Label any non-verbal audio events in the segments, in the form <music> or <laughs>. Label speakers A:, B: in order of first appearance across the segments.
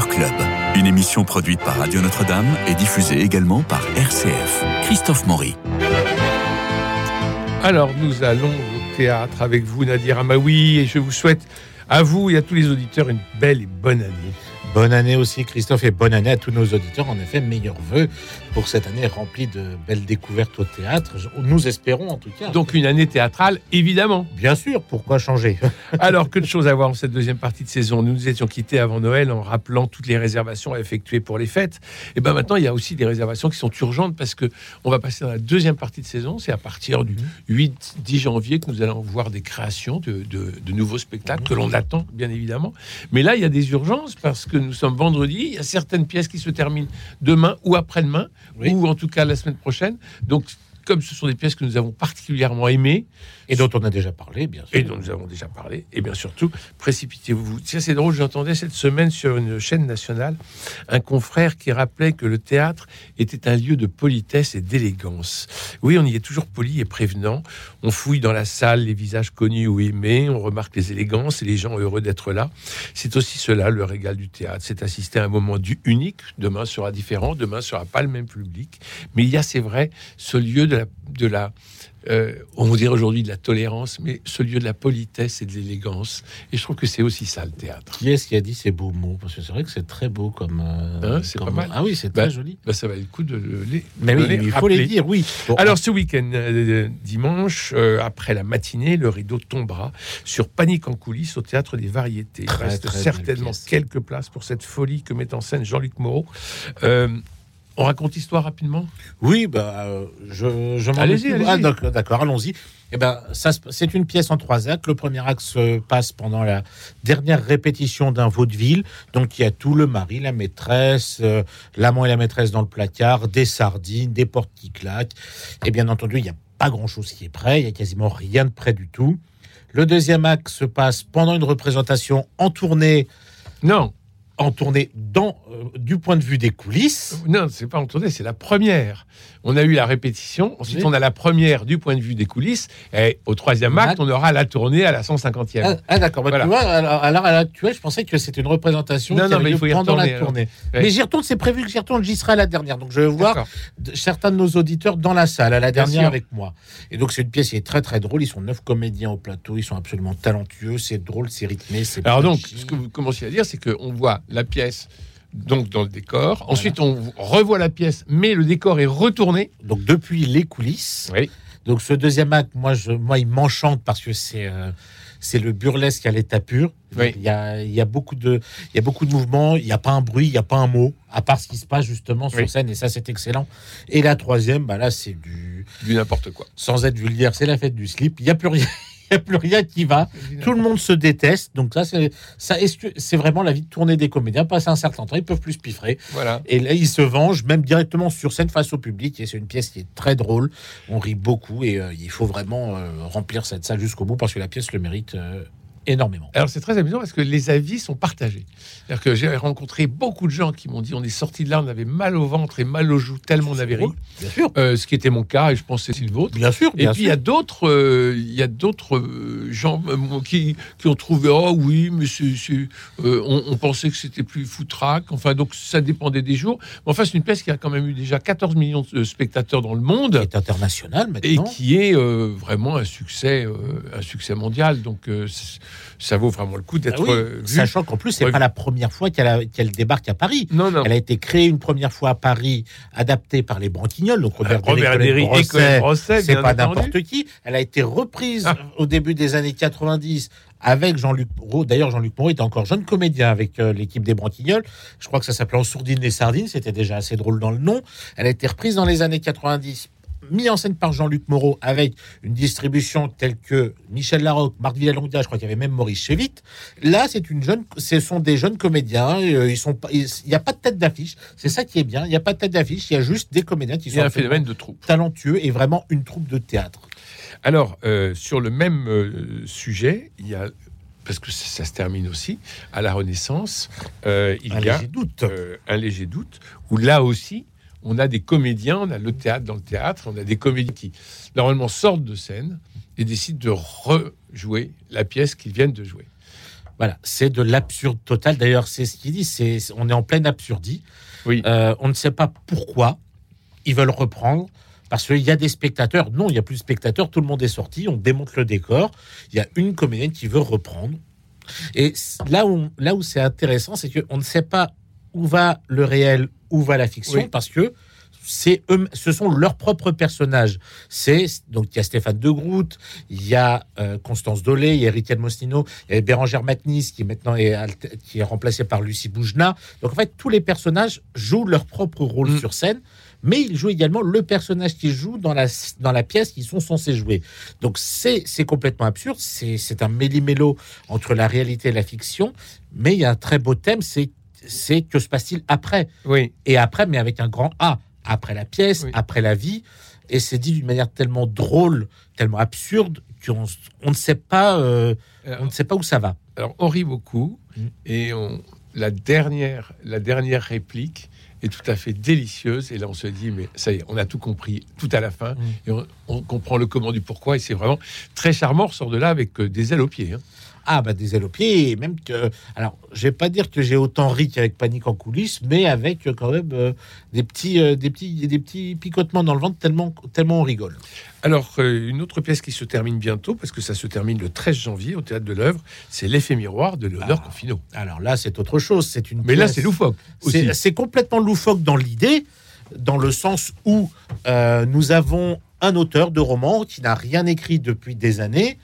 A: Club, une émission produite par Radio Notre-Dame et diffusée également par RCF. Christophe Maury.
B: Alors, nous allons au théâtre avec vous, Nadir Amaoui, et je vous souhaite à vous et à tous les auditeurs une belle et bonne année.
C: Bonne année aussi, Christophe, et bonne année à tous nos auditeurs. En effet, meilleurs vœux pour cette année remplie de belles découvertes au théâtre. Nous espérons en tout cas.
B: Donc une année théâtrale, évidemment.
C: Bien sûr, pourquoi changer? <laughs>
B: Alors, que de choses à voir en cette deuxième partie de saison. Nous nous étions quittés avant Noël en rappelant toutes les réservations à effectuer pour les fêtes. Et bien maintenant, il y a aussi des réservations qui sont urgentes parce que on va passer dans la deuxième partie de saison. C'est à partir du 8-10 janvier que nous allons voir des créations de, de nouveaux spectacles que l'on attend, bien évidemment. Mais là, il y a des urgences parce que nous sommes vendredi. Il y a certaines pièces qui se terminent demain ou après-demain, ou en tout cas la semaine prochaine. Donc, comme ce sont des pièces que nous avons particulièrement aimées,
C: et dont on a déjà parlé, bien sûr.
B: Et dont nous avons déjà parlé. Et bien surtout, précipitez-vous. C'est drôle, j'entendais cette semaine sur une chaîne nationale un confrère qui rappelait que le théâtre était un lieu de politesse et d'élégance. Oui, on y est toujours poli et prévenant. On fouille dans la salle les visages connus ou aimés, on remarque les élégances et les gens heureux d'être là. C'est aussi cela le régal du théâtre. C'est assister à un moment du unique. Demain sera différent, demain sera pas le même public. Mais il y a, c'est vrai, ce lieu de la, de la euh, on vous dirait aujourd'hui de la tolérance, mais ce lieu de la politesse et de l'élégance. Et je trouve que c'est aussi ça le théâtre.
C: Qui est-ce qui a dit ces beaux mots? Parce que c'est vrai que c'est très beau comme.
B: Euh, hein, c'est pas mal.
C: Ah oui, c'est très bah, joli.
B: Bah, ça va le coup de les.
C: Mais oui, il faut les dire, oui.
B: Alors ce week-end, euh, dimanche, après la matinée, le rideau tombera sur Panique en coulisses au théâtre des Variétés. Il reste certainement quelques places pour cette folie que met en scène Jean-Luc Moreau. On raconte l'histoire rapidement?
C: Oui, bah, je, je
B: Allez-y,
C: ah, d'accord, allons-y. Eh ben, ça, c'est une pièce en trois actes. Le premier acte se passe pendant la dernière répétition d'un vaudeville. Donc, il y a tout le mari, la maîtresse, euh, l'amant et la maîtresse dans le placard, des sardines, des portes qui claquent. Et bien entendu, il n'y a pas grand-chose qui est prêt. Il n'y a quasiment rien de prêt du tout. Le deuxième acte se passe pendant une représentation en tournée.
B: Non,
C: en dans, euh, du point de vue des coulisses.
B: Non, c'est pas en tournée, c'est la première. On a eu la répétition, ensuite on a la première du point de vue des coulisses, et au troisième acte, on aura la tournée à la 150e.
C: Ah, ah d'accord, bah, tu vois, à l'heure actuelle, je pensais que c'était une représentation non, non, mais il faut y pendant la tournée. Mais j'y retourne, c'est prévu que j'y retourne, j'y serai à la dernière. Donc je vais voir certains de nos auditeurs dans la salle, à la dernière avec moi. Et donc c'est une pièce qui est très très drôle, ils sont neuf comédiens au plateau, ils sont absolument talentueux, c'est drôle, c'est rythmé.
B: Alors donc, ce que vous commencez à dire, c'est qu'on voit la pièce donc dans le décor. Ensuite, on revoit la pièce, mais le décor est retourné.
C: Donc depuis les coulisses.
B: Oui.
C: Donc ce deuxième acte, moi, je, moi, il m'enchante parce que c'est euh, c'est le burlesque à l'état pur.
B: Oui.
C: Il, y a, il y a beaucoup de il y a beaucoup de mouvements. Il n'y a pas un bruit, il n'y a pas un mot, à part ce qui se passe justement sur scène. Et ça, c'est excellent. Et la troisième, bah là, c'est du
B: du n'importe quoi.
C: Sans être vulgaire, c'est la fête du slip. Il n'y a plus rien n'y a plus rien qui va. Tout le monde se déteste. Donc ça, c'est ça, c'est vraiment la vie de tournée des comédiens. Passer un certain temps, ils peuvent plus piffrer.
B: Voilà.
C: Et là, ils se vengent même directement sur scène face au public. Et c'est une pièce qui est très drôle. On rit beaucoup et euh, il faut vraiment euh, remplir cette salle jusqu'au bout parce que la pièce le mérite. Euh, énormément.
B: Alors c'est très amusant parce que les avis sont partagés. C'est-à-dire que j'ai rencontré beaucoup de gens qui m'ont dit on est sorti de là, on avait mal au ventre et mal aux joues tellement on avait ri.
C: Bien sûr.
B: Euh, ce qui était mon cas et je pense que c'est le vôtre.
C: Bien sûr.
B: et puis il y a d'autres, euh, il y a d'autres euh, gens qui, qui, ont trouvé oh oui mais c'est, on, on, pensait que c'était plus foutraque. Enfin donc ça dépendait des jours. Mais enfin c'est une pièce qui a quand même eu déjà 14 millions de spectateurs dans le monde.
C: Qui est international maintenant.
B: Et qui est vraiment un succès, un succès mondial. Donc ça vaut vraiment le coup d'être
C: ah vu. Sachant qu'en plus, c'est pas la première fois qu'elle débarque à Paris.
B: Non, non.
C: Elle a été créée une première fois à Paris, adaptée par les Branquignols, donc Robert,
B: euh, Robert
C: c'est pas n'importe qui. Elle a été reprise ah. au début des années 90 avec Jean-Luc Moreau. D'ailleurs, Jean-Luc Moreau était encore jeune comédien avec euh, l'équipe des Branquignols. Je crois que ça s'appelait En sourdine les sardines. C'était déjà assez drôle dans le nom. Elle a été reprise dans les années 90 mis en scène par Jean-Luc Moreau avec une distribution telle que Michel Larocque, Marc Villalonga, je crois qu'il y avait même Maurice Chevit. Là, c'est une jeune, ce sont des jeunes comédiens. Euh, ils sont, il n'y a pas de tête d'affiche. C'est ça qui est bien. Il n'y a pas de tête d'affiche. Il y a juste des comédiens qui sont
B: un phénomène de troupe
C: talentueux et vraiment une troupe de théâtre.
B: Alors, euh, sur le même euh, sujet, il y a parce que ça, se termine aussi, à la Renaissance, il y a
C: doute.
B: un léger doute, où là aussi, on a des comédiens, on a le théâtre dans le théâtre, on a des comédiens qui normalement sortent de scène et décident de rejouer la pièce qu'ils viennent de jouer.
C: Voilà, c'est de l'absurde total. D'ailleurs, c'est ce qu'il dit. C'est on est en pleine absurdie.
B: Oui.
C: Euh, on ne sait pas pourquoi ils veulent reprendre. Parce qu'il y a des spectateurs. Non, il n'y a plus de spectateurs. Tout le monde est sorti. On démonte le décor. Il y a une comédienne qui veut reprendre. Et là où, là où c'est intéressant, c'est qu'on ne sait pas où va le réel, où va la fiction,
B: Oui.
C: parce que c'est eux, ce sont leurs propres personnages. C'est donc il y a Stéphane De Groot, il y a euh, Constance Dolé, il y a Eric Mostino, il y a Bérangère Matnis qui maintenant est qui est remplacée par Lucie Boujna. Donc en fait tous les personnages jouent leur propre rôle
B: Mm.
C: sur scène, mais ils jouent également le personnage qu'ils jouent dans la dans la pièce qu'ils sont censés jouer. Donc c'est c'est complètement absurde. C'est c'est un méli-mélo entre la réalité et la fiction, mais il y a un très beau thème. C'est c'est que se passe-t-il après
B: Oui.
C: et après, mais avec un grand A, après la pièce,
B: Oui.
C: après la vie. Et c'est dit d'une manière tellement drôle, tellement absurde, qu'on on ne sait pas, euh, on ne sait pas où ça va.
B: Alors, on rit beaucoup
C: Mm.
B: et on, la, dernière, la dernière réplique est tout à fait délicieuse. Et là, on se dit, mais ça y est, on a tout compris tout à la fin.
C: Mm.
B: Et on, on comprend le comment du pourquoi. Et c'est vraiment très charmant. On ressort de là avec euh, des ailes aux pieds. hein.
C: Ah, bah des ailes aux pieds, et même que. Alors, je vais pas dire que j'ai autant ri qu'avec Panique en coulisses, mais avec euh, quand même euh, des, petits, euh, des, petits, des petits picotements dans le ventre, tellement, tellement on rigole.
B: Alors, euh, une autre pièce qui se termine bientôt, parce que ça se termine le 13 janvier au Théâtre de l'œuvre, c'est L'effet miroir de Léonard
C: Ah.
B: Confino.
C: Alors là, c'est autre chose. C'est une.
B: Mais là, c'est loufoque.
C: C'est c'est complètement loufoque dans l'idée, dans le sens où nous avons un auteur de roman qui n'a rien écrit depuis des années,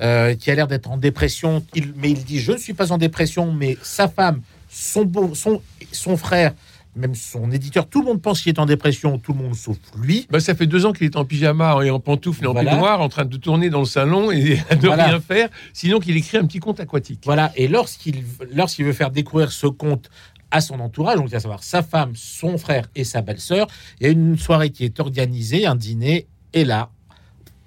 C: euh, qui a l'air d'être en dépression, il- mais il dit je ne suis pas en dépression, mais sa femme, son, beau, son, son frère, même son éditeur, tout le monde pense qu'il est en dépression, tout le monde sauf lui.
B: Bah, ça fait deux ans qu'il est en pyjama et en pantoufles et en
C: Voilà.
B: peignoir, en train de tourner dans le salon et <laughs> de
C: Voilà.
B: rien faire, sinon qu'il écrit un petit conte aquatique.
C: Voilà, et lorsqu'il lorsqu'il veut faire découvrir ce conte à son entourage, donc à savoir sa femme, son frère et sa belle-sœur, il y a une soirée qui est organisée, un dîner, et là,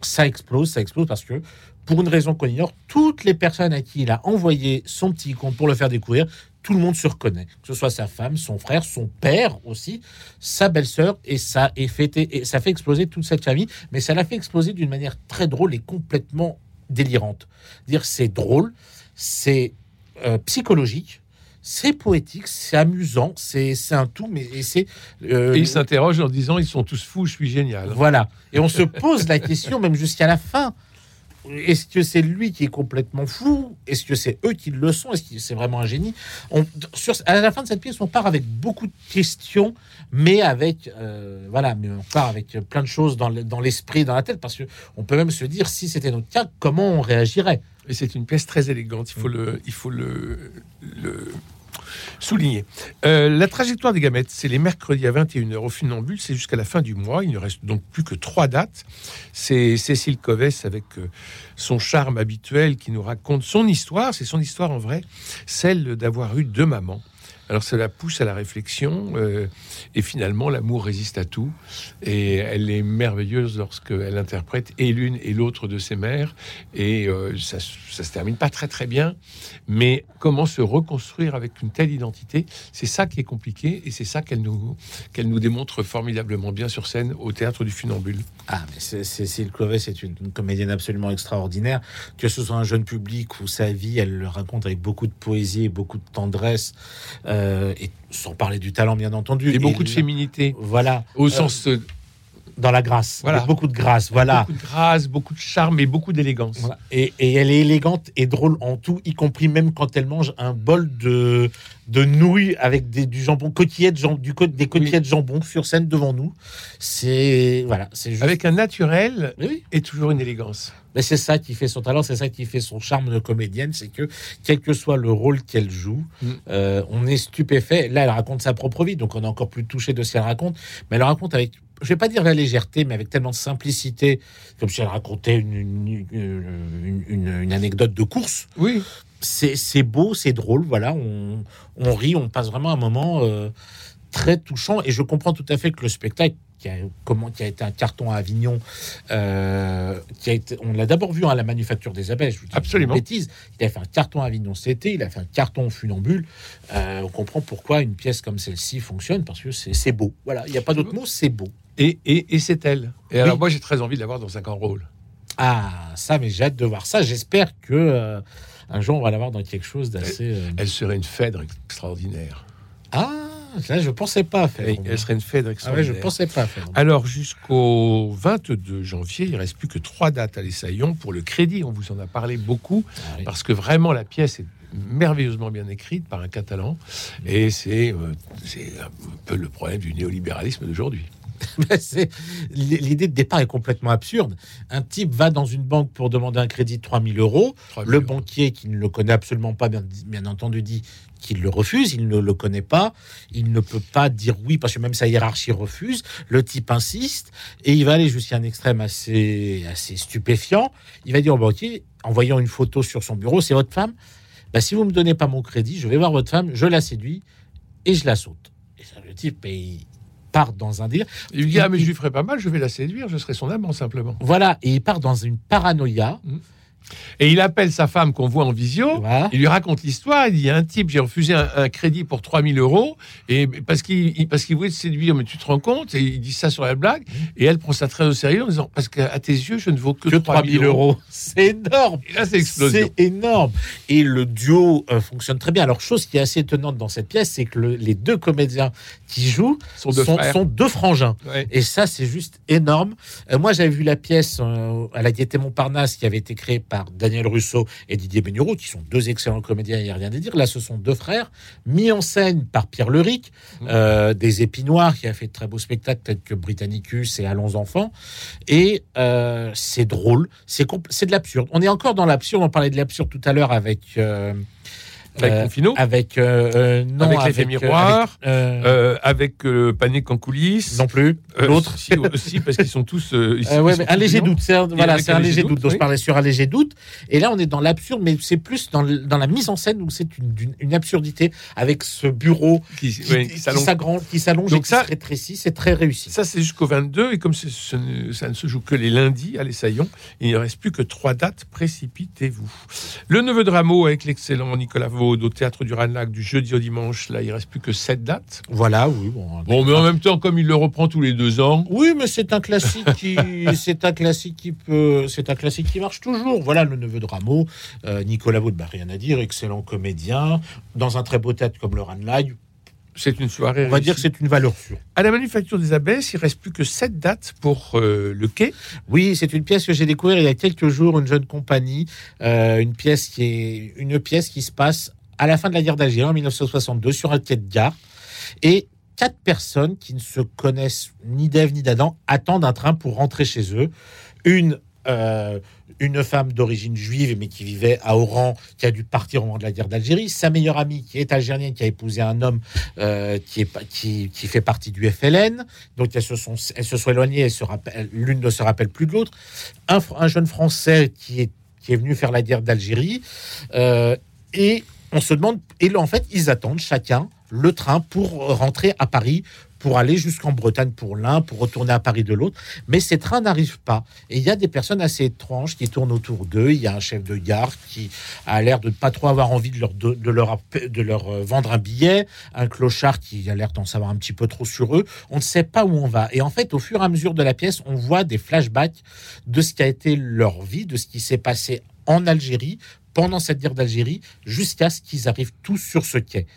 C: ça explose, ça explose parce que, pour une raison qu'on ignore, toutes les personnes à qui il a envoyé son petit conte pour le faire découvrir, tout le monde se reconnaît. Que ce soit sa femme, son frère, son père aussi, sa belle-sœur, et ça, est fêté, et ça fait exploser toute cette famille, mais ça l'a fait exploser d'une manière très drôle et complètement délirante. Dire c'est drôle, c'est euh, psychologique, c'est poétique, c'est amusant, c'est un tout, mais et c'est euh,
B: Et il s'interroge en disant ils sont tous fous, je suis génial.
C: voilà. Et on se pose la question même jusqu'à la fin. Est-ce que c'est lui qui est complètement fou? Est-ce que c'est eux qui le sont? Est-ce que c'est vraiment un génie? On, sur, À la fin de cette pièce, on part avec beaucoup de questions, mais avec euh, voilà, mais on part avec plein de choses dans le- dans l'esprit, dans la tête, parce que on peut même se dire si c'était notre cas, comment on réagirait?
B: Et c'est une pièce très élégante, il faut le, il faut le, le souligner. Euh, la trajectoire des gamètes, c'est les mercredis à 21h au Funambule, c'est jusqu'à la fin du mois. Il ne reste donc plus que trois dates. C'est Cécile Covès avec euh, son charme habituel qui nous raconte son histoire. C'est son histoire en vrai, celle d'avoir eu deux mamans. Alors cela pousse à la réflexion euh, et finalement l'amour résiste à tout. Et elle est merveilleuse lorsqu'elle interprète et l'une et l'autre de ses mères et euh, ça, se termine pas très très bien. Mais comment se reconstruire avec une telle identité c'est ça qui est compliqué et c'est ça qu'elle nous nous démontre formidablement bien sur scène au théâtre du Funambule.
C: Ah, mais c'est- Cécile Clovet, c'est une, comédienne absolument extraordinaire. Que ce soit un jeune public ou sa vie, elle le raconte avec beaucoup de poésie, et beaucoup de tendresse, euh, et sans parler du talent, bien entendu.
B: et beaucoup de féminité
C: Voilà,
B: au
C: Euh,
B: sens euh,
C: dans la grâce.
B: Voilà.
C: Beaucoup de grâce, voilà.
B: beaucoup de grâce beaucoup de charme et beaucoup d'élégance
C: Voilà. Et, et elle est élégante et drôle en tout, y compris même quand elle mange un bol de, de nouilles avec des, du jambon, cotillettes, jam- du, des cotillettes jambon sur scène devant nous. C'est voilà, c'est juste.
B: avec un naturel
C: oui.
B: et toujours une élégance
C: Mais c'est ça qui fait son talent, c'est ça qui fait son charme de comédienne, c'est que quel que soit le rôle qu'elle joue,
B: Mm.
C: euh, on est stupéfait. Là, elle raconte sa propre vie, donc on est encore plus touché de ce qu'elle raconte. Mais elle raconte avec, je vais pas dire la légèreté, mais avec tellement de simplicité, comme si elle racontait une, une, une- une- une anecdote de course.
B: oui
C: C'est beau, c'est drôle, voilà, on, on rit, on passe vraiment un moment euh, très touchant. Et je comprends tout à fait que le spectacle, qui a, comment, qui a été un carton à Avignon, euh, qui a été, on l'a d'abord vu à la Manufacture des Abeilles, je vous dis
B: Absolument.
C: une bêtise. Il a fait un carton à Avignon cet été, il a fait un carton funambule. Euh, on comprend pourquoi une pièce comme celle-ci fonctionne, parce que c'est c'est beau. Voilà, il n'y a pas d'autre mot, c'est beau.
B: Et, et, et c'est elle et alors moi j'ai très envie de la voir dans un grand rôle
C: Ah, ça, mais j'ai hâte de voir ça. J'espère que euh, un jour on va l'avoir dans quelque chose d'assez. euh,
B: Elle serait une Phèdre extraordinaire.
C: Ah, là, je pensais pas faire.
B: Et elle serait une Phèdre
C: Ah ouais,
B: extraordinaire.
C: je pensais pas faire.
B: Alors jusqu'au 22 janvier, il reste plus que trois dates à l'Essaillon pour le crédit. On vous en a parlé beaucoup
C: Ah oui.
B: parce que vraiment la pièce est merveilleusement bien écrite par un Catalan et c'est euh, c'est un peu le problème du néolibéralisme d'aujourd'hui. <laughs>
C: C'est- L'idée de départ est complètement absurde. Un type va dans une banque pour demander un crédit de 3000 euros.
B: 3
C: Le banquier, qui ne le connaît absolument pas, bien, bien entendu, dit qu'il le refuse. Il ne le connaît pas. Il ne peut pas dire oui parce que même sa hiérarchie refuse. Le type insiste et il va aller jusqu'à un extrême assez, assez stupéfiant. Il va dire au banquier, en voyant une photo sur son bureau, c'est votre femme? Bah, si vous me donnez pas mon crédit, je vais voir votre femme, je la séduis et je la saute. Et ça, le type, mais il part dans un délire.
B: Il dit ah mais je lui ferai pas mal, je vais la séduire, je serai son amant simplement.
C: Voilà, et il part dans une paranoïa.
B: Et il appelle sa femme qu'on voit en visio.
C: Voilà.
B: Il lui raconte l'histoire. Il dit il y a un type, j'ai refusé un, un crédit pour 3000 euros et parce qu'il il- parce qu'il voulait te séduire, mais tu te rends compte? Et il dit ça sur la blague. Et elle prend ça très au sérieux en disant parce qu'à tes yeux, je ne vaux que,
C: Que
B: 3000 euros. <laughs>
C: C'est énorme.
B: Et là, c'est explosion.
C: C'est énorme. Et le duo euh, fonctionne très bien. Alors, chose qui est assez étonnante dans cette pièce, c'est que le- les deux comédiens qui jouent
B: Sont deux
C: sont,
B: frères.
C: sont deux frangins.
B: Ouais.
C: Et ça, c'est juste énorme. Euh, moi, j'avais vu la pièce euh, à la Gaîté Montparnasse qui avait été créée par Daniel Russo et Didier Bénureau, qui sont deux excellents comédiens, il n'y a rien à dire. Là, ce sont deux frères, mis en scène par Pierre Leric, euh, des Épinoirs, qui a fait de très beaux spectacles tels que Britannicus et Allons enfants. Et euh, c'est drôle, c'est de l'absurde. On est encore dans l'absurde, on parlait de l'absurde tout à l'heure avec... euh,
B: Avec
C: euh,
B: Confino,
C: avec euh, euh, non
B: Avec l'effet miroir,
C: avec,
B: Panique en coulisses.
C: non plus l'autre
B: si, aussi parce qu'ils sont tous.
C: ouais, un léger doute, c'est un, voilà,
B: un léger doute, oui.
C: je parlais sur un léger doute. Et là, on est dans l'absurde, mais c'est plus dans, la mise en scène où c'est une, absurdité avec ce bureau
B: Qui, s'allonge.
C: qui s'allonge et
B: Donc
C: qui
B: ça-
C: se rétrécit. C'est très réussi.
B: Ça, c'est jusqu'au 22. Et comme ça ne se joue que les lundis à l'Essaillon, il ne reste plus que trois dates. Précipitez-vous. Le Neveu de Rameau avec l'excellent Nicolas Vaud au Théâtre du Ranelagh du jeudi au dimanche. Là, il reste plus que sept dates.
C: Voilà, oui. Bon,
B: Bon, mais en même temps, comme il le reprend tous les deux ans,
C: Oui, mais c'est un classique qui, <laughs> c'est un classique qui peut, c'est un classique qui marche toujours. Voilà, le neveu de Rameau, euh, Nicolas Vaud, bah, rien à dire, excellent comédien, dans un très beau théâtre comme le Ranelagh.
B: C'est une soirée.
C: On va dire que c'est une valeur sûre.
B: À la Manufacture des Abbesses, il reste plus que sept dates pour euh, le quai.
C: Oui, c'est une pièce que j'ai découvert il y a quelques jours, une jeune compagnie, euh, une pièce qui est une pièce qui se passe à la fin de la guerre d'Algérie en 1962 sur un quai de gare et quatre personnes qui ne se connaissent ni d'Ève ni d'Adam attendent un train pour rentrer chez eux. Une euh, une femme d'origine juive mais qui vivait à Oran, qui a dû partir au moment de la guerre d'Algérie. Sa meilleure amie qui est algérienne, qui a épousé un homme euh, qui, est, qui, qui fait partie du FLN. Donc elles se sont, elles se sont éloignées, l'une ne se rappelle plus de l'autre. Un jeune Français qui est, qui est venu faire la guerre d'Algérie. Euh, et on se demande, et là, en fait, ils attendent chacun le train pour rentrer à Paris, pour aller jusqu'en Bretagne pour l'un, pour retourner à Paris de l'autre. Mais ces trains n'arrivent pas. Et il y a des personnes assez étranges qui tournent autour d'eux. Il y a un chef de gare qui a l'air de ne pas trop avoir envie de leur, de, leur, de leur euh, vendre un billet, un clochard qui a l'air d'en savoir un petit peu trop sur eux. On ne sait pas où on va. Et en fait, au fur et à mesure de la pièce, on voit des flashbacks de ce qui a été leur vie, de ce qui s'est passé en Algérie pendant cette guerre d'Algérie, jusqu'à ce qu'ils arrivent tous sur ce quai.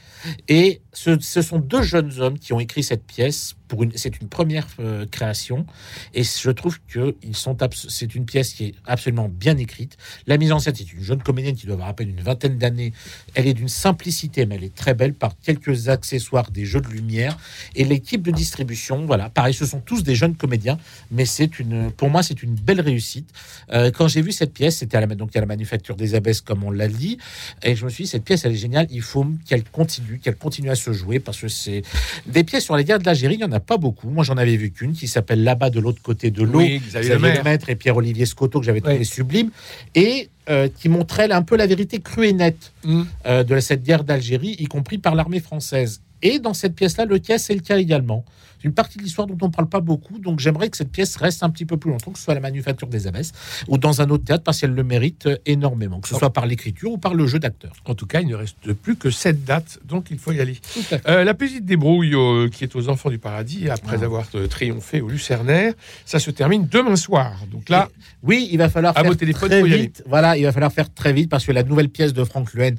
C: Et ce, ce sont deux jeunes hommes qui ont écrit cette pièce. C'est une première euh, création, et je trouve que ils sont c'est une pièce qui est absolument bien écrite. La mise en scène, c'est une jeune comédienne qui doit avoir à peine une vingtaine d'années. Elle est d'une simplicité, mais elle est très belle par quelques accessoires, des jeux de lumière et l'équipe de distribution. Voilà, pareil, ce sont tous des jeunes comédiens, mais c'est une, pour moi, c'est une belle réussite. Euh, quand j'ai vu cette pièce, c'était à la, donc à la Manufacture des Abbesses, comme on l'a dit, et je me suis dit, cette pièce, elle est géniale, il faut qu'elle continue, qu'elle continue à se jouer, parce que c'est des pièces sur les guerres de l'Algérie, il n'y en a pas beaucoup. Moi, j'en avais vu qu'une qui s'appelle Là-bas de l'autre côté de l'eau.
B: Oui, Xavier.
C: Lemaître et Pierre-Olivier Scotto, que j'avais trouvé
B: Oui.
C: sublime, et euh, qui montrait un peu la vérité crue et nette
B: Mm.
C: euh, de cette guerre d'Algérie, y compris par l'armée française. Et dans cette pièce-là, le cas, c'est le cas également. C'est une partie de l'histoire dont on ne parle pas beaucoup, donc j'aimerais que cette pièce reste un petit peu plus longtemps, que ce soit à la Manufacture des Abbesses ou dans un autre théâtre, parce qu'elle le mérite euh, énormément, que ce soit par l'écriture ou par le jeu d'acteurs.
B: En tout cas, il ne reste plus que cette date, donc il faut y aller. Euh, la petite débrouille euh, qui est aux Enfants du Paradis, après
C: Ah.
B: avoir euh, triomphé au Lucernaire, ça se termine demain soir. Donc là,
C: Oui, il va falloir
B: À
C: faire
B: vos téléphones,
C: très vite. Voilà, il va falloir faire très vite parce que la nouvelle pièce de Franck Luen,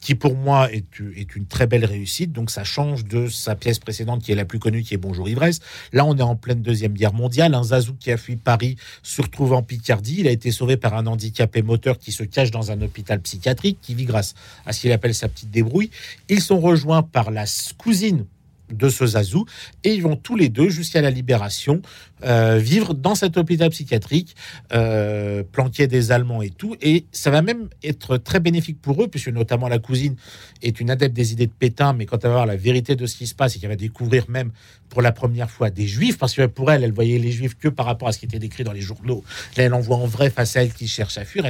C: qui pour moi est, une très belle réussite, donc ça change de sa pièce précédente qui est la plus connue, qui est Bonjour Ivresse. Là, on est en pleine deuxième guerre mondiale. Un Zazou qui a fui Paris se retrouve en Picardie. Il a été sauvé par un handicapé moteur qui se cache dans un hôpital psychiatrique, qui vit grâce à ce qu'il appelle sa petite débrouille. Ils sont rejoints par la cousine de ce Zazou et ils vont tous les deux jusqu'à la libération euh, vivre dans cet hôpital psychiatrique euh, des Allemands et tout. Et ça va même être très bénéfique pour eux, puisque notamment la cousine est une adepte des idées de Pétain, mais quand elle va voir la vérité de ce qui se passe et qu'elle va découvrir même pour la première fois des Juifs, parce que pour elle, elle voyait les Juifs que par rapport à ce qui était décrit dans les journaux. Là, elle en voit en vrai face à elle qui cherche à fuir.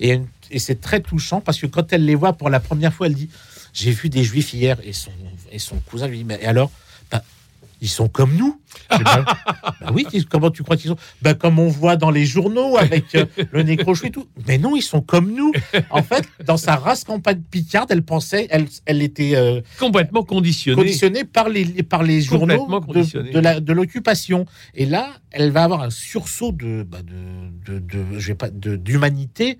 C: Et c'est très touchant, parce que quand elle les voit pour la première fois, elle dit J'ai vu des Juifs hier. Et son, et son cousin lui dit Mais alors? Bah, Ils sont comme nous. Bah, oui, comment tu crois qu'ils sont? Bah, Comme on voit dans les journaux avec euh, le nez crochu et tout. Mais non, ils sont comme nous. En fait, dans sa race campagne picarde, elle pensait, elle, elle était euh,
B: complètement conditionné.
C: conditionnée par les, par les journaux de, de l'occupation. Et là, elle va avoir un sursaut de, bah, de, de, de- je vais pas, de- d'humanité.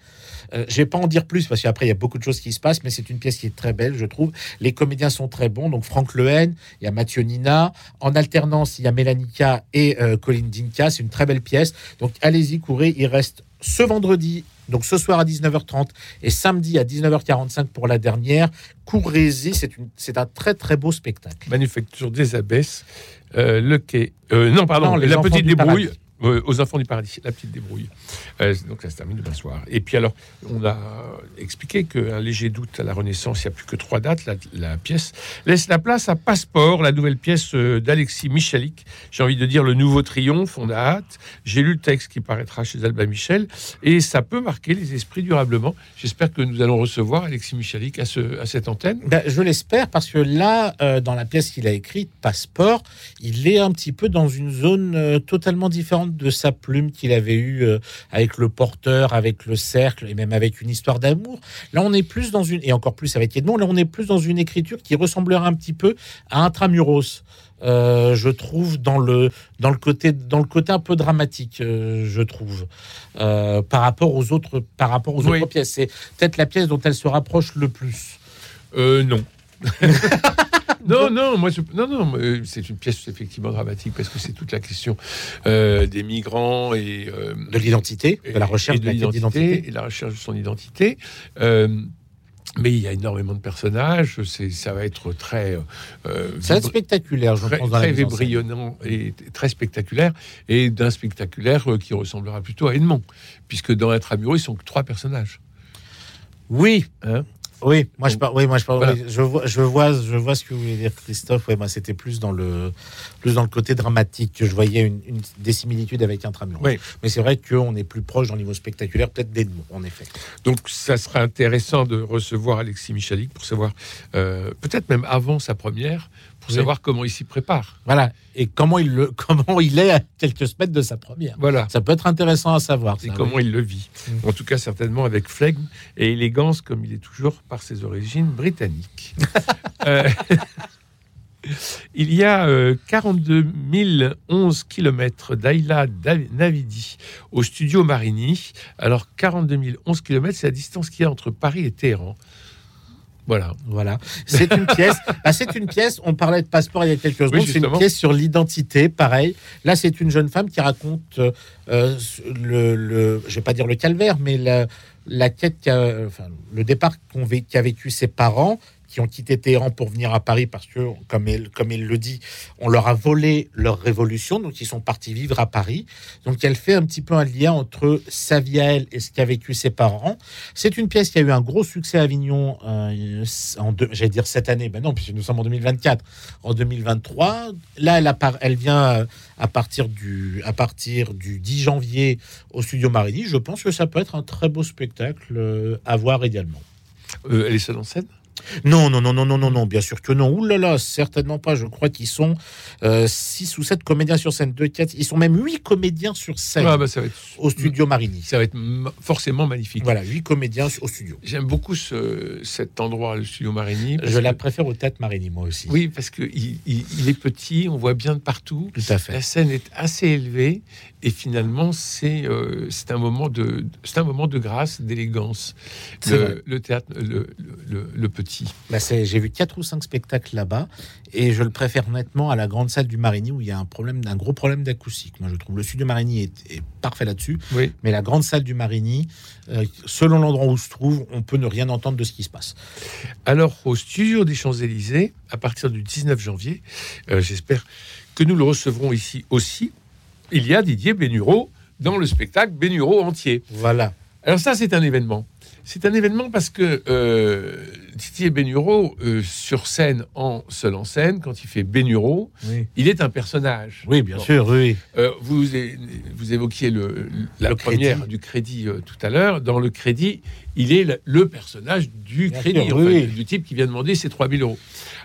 C: Euh, je vais pas en dire plus parce qu'après, il y a beaucoup de choses qui se passent, mais c'est une pièce qui est très belle, je trouve. Les comédiens sont très bons. Donc, Franck Lehen, il y a Mathieu Nina. En alternance, il y a Mélanica et euh, Colin Dinka. C'est une très belle pièce. Donc, allez-y, courez. Il reste ce vendredi, donc ce soir à 19h30 et samedi à 19h45 pour la dernière. Courez-y, c'est un très très beau spectacle.
B: Manufacture des Abbesses, euh, le quai. euh, non, pardon,
C: Non, les
B: la petite débrouille.
C: paradis.
B: Euh, aux enfants du paradis, la petite débrouille. Euh, donc ça se termine demain soir. Et puis alors, on a expliqué qu'un léger doute à la Renaissance, il n'y a plus que trois dates, la, pièce laisse la place à Passeport, la nouvelle pièce euh, d'Alexis Michalik. J'ai envie de dire le nouveau triomphe, on a hâte. J'ai lu le texte qui paraîtra chez Albin Michel et ça peut marquer les esprits durablement. J'espère que nous allons recevoir Alexis Michalik à, ce, à cette antenne.
C: Ben, je l'espère parce que là, dans la pièce qu'il a écrite, Passeport, il est un petit peu dans une zone totalement différente de sa plume qu'il avait eue euh, avec le porteur, avec le cercle et même avec une histoire d'amour. Là, on est plus dans une, et encore plus avec Edmond, là, on est plus dans une écriture qui ressemblerait un petit peu à Intramuros. Euh, je trouve dans le dans le côté dans le côté un peu dramatique euh, je trouve euh, par rapport aux autres par rapport aux
B: Oui.
C: autres pièces c'est peut-être la pièce dont elle se rapproche le plus
B: Euh, non. <laughs> non, non, moi, je- non, non, c'est une pièce effectivement dramatique parce que c'est toute la question euh, des migrants et euh,
C: de l'identité, de la recherche
B: et
C: de
B: l'identité et la recherche de son identité. Euh, mais il y a énormément de personnages. C'est, ça va être très, euh,
C: Ça va être
B: vibra-
C: spectaculaire, je
B: très,
C: pense, dans
B: très vibrillonnant et très spectaculaire, et d'un spectaculaire qui ressemblera plutôt à Edmond, puisque dans Intramuros, ils sont que trois personnages.
C: Oui,
B: Hein?
C: Oui, moi je
B: Donc,
C: par- oui, moi je, par-
B: voilà.
C: oui, je vois, je vois, je vois ce que vous voulez dire, Christophe. Ouais, moi c'était plus dans le, plus dans le côté dramatique que je voyais une, une- des similitudes avec Intramuros.
B: Oui.
C: Mais c'est vrai qu'on est plus proche dans le niveau spectaculaire, peut-être d'Edmond, en effet.
B: Donc, ça sera intéressant de recevoir Alexis Michalik pour savoir, euh, peut-être même avant sa première, pour
C: Oui.
B: savoir comment il s'y prépare.
C: Voilà. Et comment il le, <laughs> comment il est à quelques semaines de sa première.
B: Voilà.
C: Ça peut être intéressant à savoir.
B: Et
C: ça,
B: comment
C: oui.
B: il le vit.
C: Mm.
B: En tout cas, certainement avec flegme et élégance, comme il est toujours par ses origines britanniques. <laughs> Euh, <laughs> il y a euh, 42 011 km d'Aïla Navidi au studio Marini. Alors, 42 011 km, c'est la distance qu'il y a entre Paris et Téhéran. Voilà.
C: Voilà. C'est une pièce. <laughs> Ah, c'est une pièce. On parlait de passeport il y a quelques secondes. c'est une pièce sur l'identité, pareil. Là, c'est une jeune femme qui raconte euh, le, le, je vais pas dire le calvaire, mais la, la quête, enfin, le départ qu'ont qu'a vécu ses parents, qui ont quitté Téhéran pour venir à Paris parce que, comme elle, comme il le dit, on leur a volé leur révolution, donc ils sont partis vivre à Paris. Donc elle fait un petit peu un lien entre sa vie à elle et ce qu'a vécu ses parents. C'est une pièce qui a eu un gros succès à Avignon euh, j'allais dire cette année, ben non, puisque nous sommes en 2024. En 2023, là, elle, vient euh, à partir du à partir du 10 janvier au Studio Marigny. Je pense que ça peut être un très beau spectacle euh, à voir également.
B: Elle est seule en scène?
C: Non, non, non, non, non, non, non, bien sûr que non. Ouh là là, certainement pas. Je crois qu'ils sont 6 ou 7 comédiens sur scène. Deux, quatre, ils sont même 8 comédiens sur scène
B: Ah, bah, ça va être,
C: au studio Marini.
B: ça va être forcément magnifique.
C: Voilà, 8 comédiens au studio.
B: J'aime beaucoup ce, cet endroit, le studio Marini.
C: Je la
B: que-
C: préfère au tête Marini, moi aussi.
B: Oui, parce que il, il- il est petit, on voit bien de partout.
C: Tout à fait.
B: La scène est assez élevée et finalement c'est euh, un moment de c'est un moment de grâce, d'élégance. Le, le théâtre, le, le- le petit.
C: Bah, J'ai vu 4 ou 5 spectacles là-bas et je le préfère nettement à la grande salle du Marigny où il y a un, problème, un gros problème d'acoustique. Moi, je trouve le studio Marigny est, est parfait là-dessus,
B: Oui.
C: mais la grande salle du Marigny, euh, selon l'endroit où se trouve, on peut ne rien entendre de ce qui se passe.
B: Alors au studio des Champs Élysées, à partir du 19 janvier, euh, j'espère que nous le recevrons ici aussi. Il y a Didier Bénureau dans le spectacle Bénureau entier.
C: Voilà.
B: Alors ça, c'est un événement. C'est un événement parce que euh, Didier Bénureau, euh, sur scène, en seul en scène, quand il fait Bénureau,
C: Oui,
B: il est un personnage.
C: oui bien
B: Bon.
C: sûr, oui.
B: Euh, vous, évoquiez le, la
C: Le
B: première
C: crédit.
B: du crédit euh, tout à l'heure. Dans le crédit, il est le, personnage du
C: Bien
B: crédit,
C: sûr,
B: enfin,
C: oui, oui.
B: du type qui vient demander ses 3000 euros.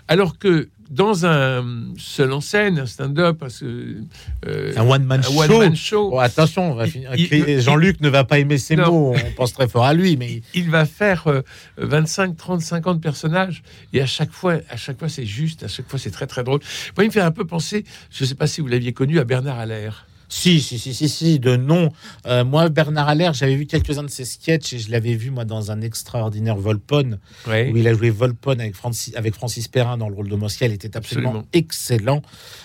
B: Alors que dans un seul en scène, un stand-up, euh,
C: Un one-man show. Bon, attention, on va finir. Jean-Luc ne va pas aimer ses
B: Non.
C: mots. On pense très fort à lui, mais <laughs>
B: il va faire euh, 25, 30, 50 personnages et à chaque fois, à chaque fois c'est juste, à chaque fois c'est très très drôle. Moi, il me fait un peu penser, je ne sais pas si vous l'aviez connu, à Bernard Allaire.
C: Si, si, si, si, si, de nom. Euh, moi, Bernard Allaire, j'avais vu quelques-uns de ses sketchs et je l'avais vu, moi, dans un extraordinaire Volpone, où il a joué Volpone avec Francis, avec Francis Perrin dans le rôle de Mosca. Il était absolument
B: Absolument.
C: excellent.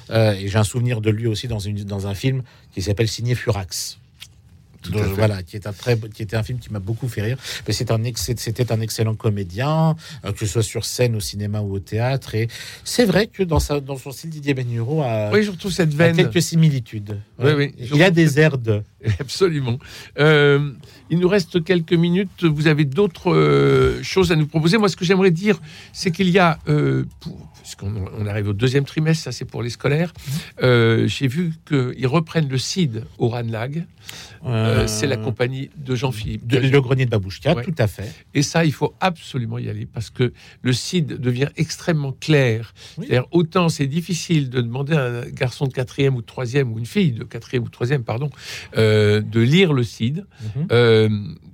C: Euh, et j'ai un souvenir de lui aussi dans, une, dans un film qui s'appelle Signé Furax.
B: Tout
C: Donc,
B: à fait.
C: Voilà, qui est un très, qui était un film qui m'a beaucoup fait rire. Mais c'est un ex- c'était un excellent comédien, euh, que ce soit sur scène, au cinéma ou au théâtre. Et c'est vrai que dans sa, dans son style, Didier Bénureau a,
B: Oui, je retrouve cette
C: a
B: veine.
C: quelques similitudes.
B: Oui, oui.
C: Il a des airs de. <laughs>
B: Absolument. Euh, il nous reste quelques minutes. Vous avez d'autres euh, choses à nous proposer. Moi, ce que j'aimerais dire, c'est qu'il y a, euh, pour- puisqu'on on arrive au deuxième trimestre, ça c'est pour les scolaires, euh, j'ai vu qu'ils reprennent le CID au Ranlag. Euh, c'est la compagnie de Jean-Philippe.
C: de- le grenier de Babouchka,
B: Ouais.
C: tout à fait.
B: Et ça, il faut absolument y aller parce que le CID devient extrêmement clair.
C: Oui.
B: C'est-à-dire, autant c'est difficile de demander à un garçon de quatrième ou de troisième, ou une fille de quatrième ou de troisième, pardon, euh, de lire le CID.
C: Mhm.
B: Euh,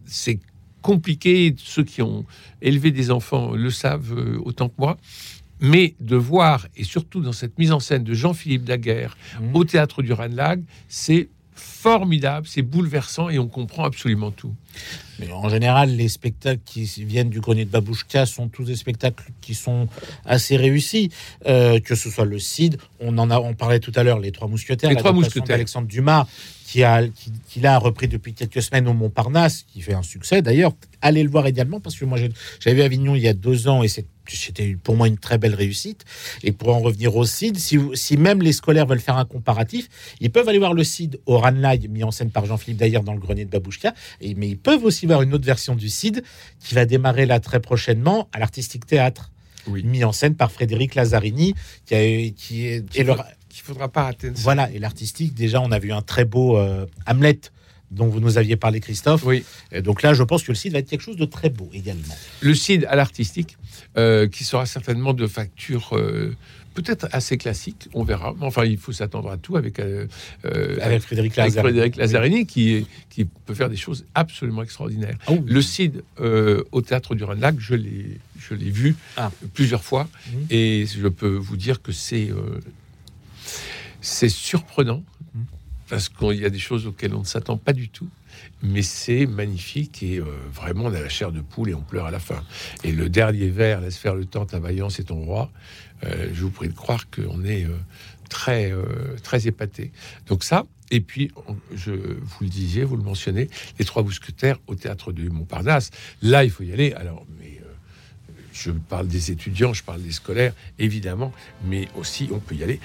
B: c'est compliqué. Ceux qui ont élevé des enfants le savent euh, autant que moi. Mais de voir, et surtout dans cette mise en scène de Jean-Philippe Daguerre
C: Mhm.
B: au théâtre du Ranelagh, c'est formidable, c'est bouleversant et on comprend absolument tout.
C: Mais en général, les spectacles qui viennent du grenier de Babouchka sont tous des spectacles qui sont assez réussis. Euh, que ce soit le Cid, on en a, on parlait tout à l'heure, les Trois Mousquetaires,
B: Les Trois Mousquetaires.
C: d'Alexandre Dumas, qui a, qui, qui l'a repris depuis quelques semaines au Montparnasse, qui fait un succès d'ailleurs. Allez le voir également parce que moi j'ai- j'avais Avignon il y a deux ans et c'est- c'était pour moi une très belle réussite. Et pour en revenir au CID, si, si même les scolaires veulent faire un comparatif, ils peuvent aller voir le CID au Ranelagh, mis en scène par Jean-Philippe d'ailleurs dans le grenier de Babouchka. Et, mais ils peuvent aussi voir une autre version du CID qui va démarrer là très prochainement à l'Artistique Théâtre,
B: Oui.
C: mis en scène par Frédéric Lazzarini, qui, a, qui est et leur-
B: Qu'il faudra pas rater.
C: voilà. Et l'artistique, déjà, on a vu un très beau euh, Hamlet dont vous nous aviez parlé, Christophe.
B: Oui.
C: Et donc là, je pense que le CID va être quelque chose de très beau également.
B: Le CID à l'artistique, euh, qui sera certainement de facture euh, peut-être assez classique, on verra. Mais Enfin, il faut s'attendre à tout avec, euh,
C: Avec Frédéric
B: avec
C: Lazzarini.
B: Frédéric Lazzarini, qui, qui peut faire des choses absolument extraordinaires.
C: Ah oui.
B: Le CID au théâtre du Ranelagh, je l'ai, je l'ai vu
C: Ah.
B: plusieurs fois,
C: Mhm.
B: et je peux vous dire que c'est, c'est surprenant
C: Mhm.
B: parce qu'il y a des choses auxquelles on ne s'attend pas du tout. Mais c'est magnifique et euh, vraiment on a la chair de poule et on pleure à la fin. Et le dernier vers, laisse faire le temps, ta vaillance et ton roi. euh, je vous prie de croire qu'on est euh, très très épaté. Donc ça. Et puis, je vous le disiez, vous le mentionnez, les trois mousquetaires au théâtre du Montparnasse. Là, il faut y aller. Alors, mais je parle des étudiants, je parle des scolaires, évidemment, mais aussi on peut y aller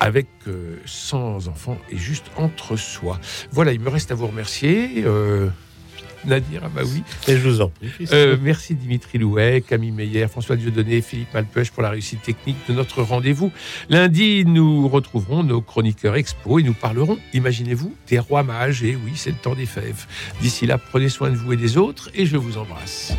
B: avec euh, sans enfants et juste entre soi. Voilà, il me reste à vous remercier. euh, Nadir, ah bah oui.
C: Et je vous en prie.
B: Euh, merci Dimitri Louet, Camille Meyer, François Dieudonné, Philippe Malpeuch pour la réussite technique de notre rendez-vous. Lundi, nous retrouverons nos chroniqueurs expo et nous parlerons, imaginez-vous, des rois mages. Et oui, c'est le temps des fèves. D'ici là, prenez soin de vous et des autres et je vous embrasse.